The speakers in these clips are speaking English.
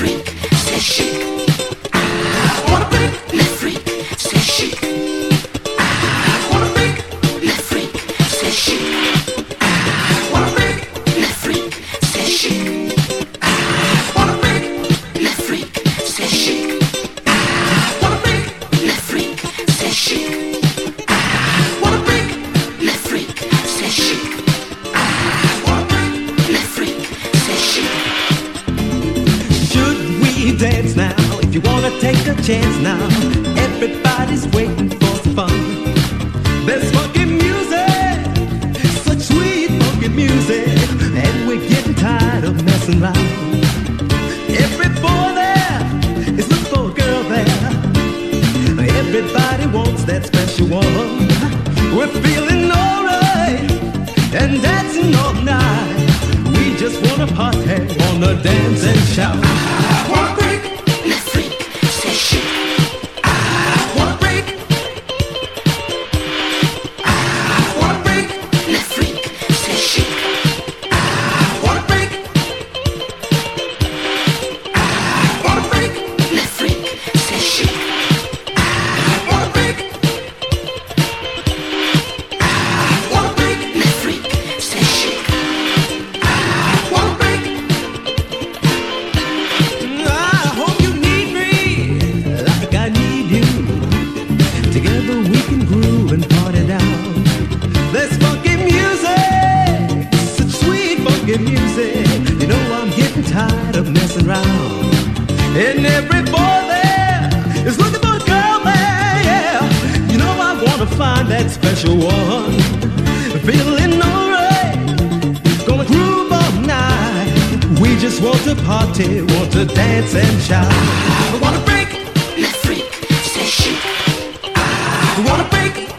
freak, c'est chic. I wanna break chic. I wanna break les freak, c'est chic. If you wanna take a chance now, everybody's waiting for some fun. There's funky music, such sweet funky music, and we're getting tired of messing around. Every boy there is looking for a girl there. Everybody wants that special one. We're feeling alright and dancing all night. We just wanna party, wanna dance and shout. easy. You know I'm getting tired of messing around. And every boy there is looking for a girl there, yeah. You know I wanna find that special one. Feeling alright, gonna groove all night. We just want to party, want to dance and shout. I wanna break, my freak, say shoot. I wanna break.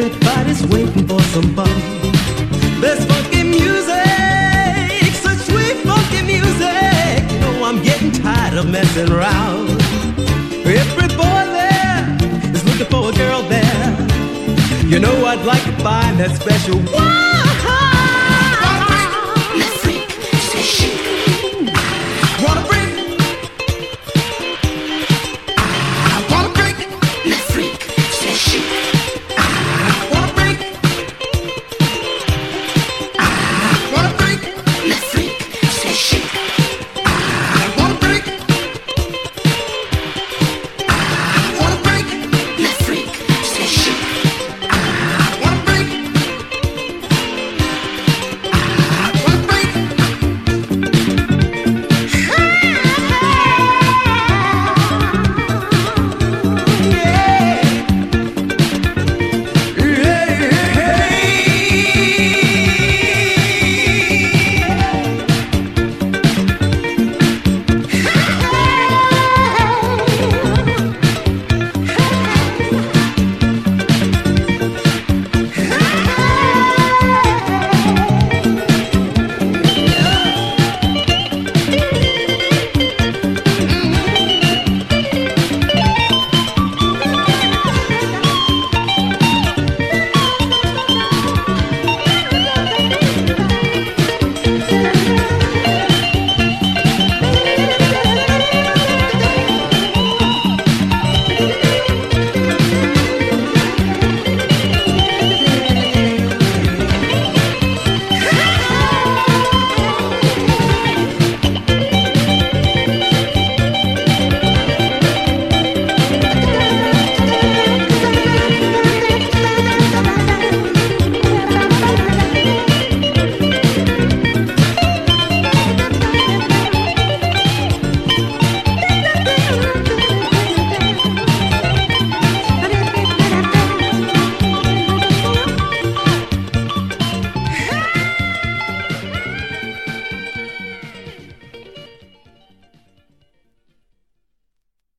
Everybody's waiting for some fun. There's funky music, such sweet funky music. You know I'm getting tired of messing around. Every boy there is looking for a girl there. You know I'd like to find that special one.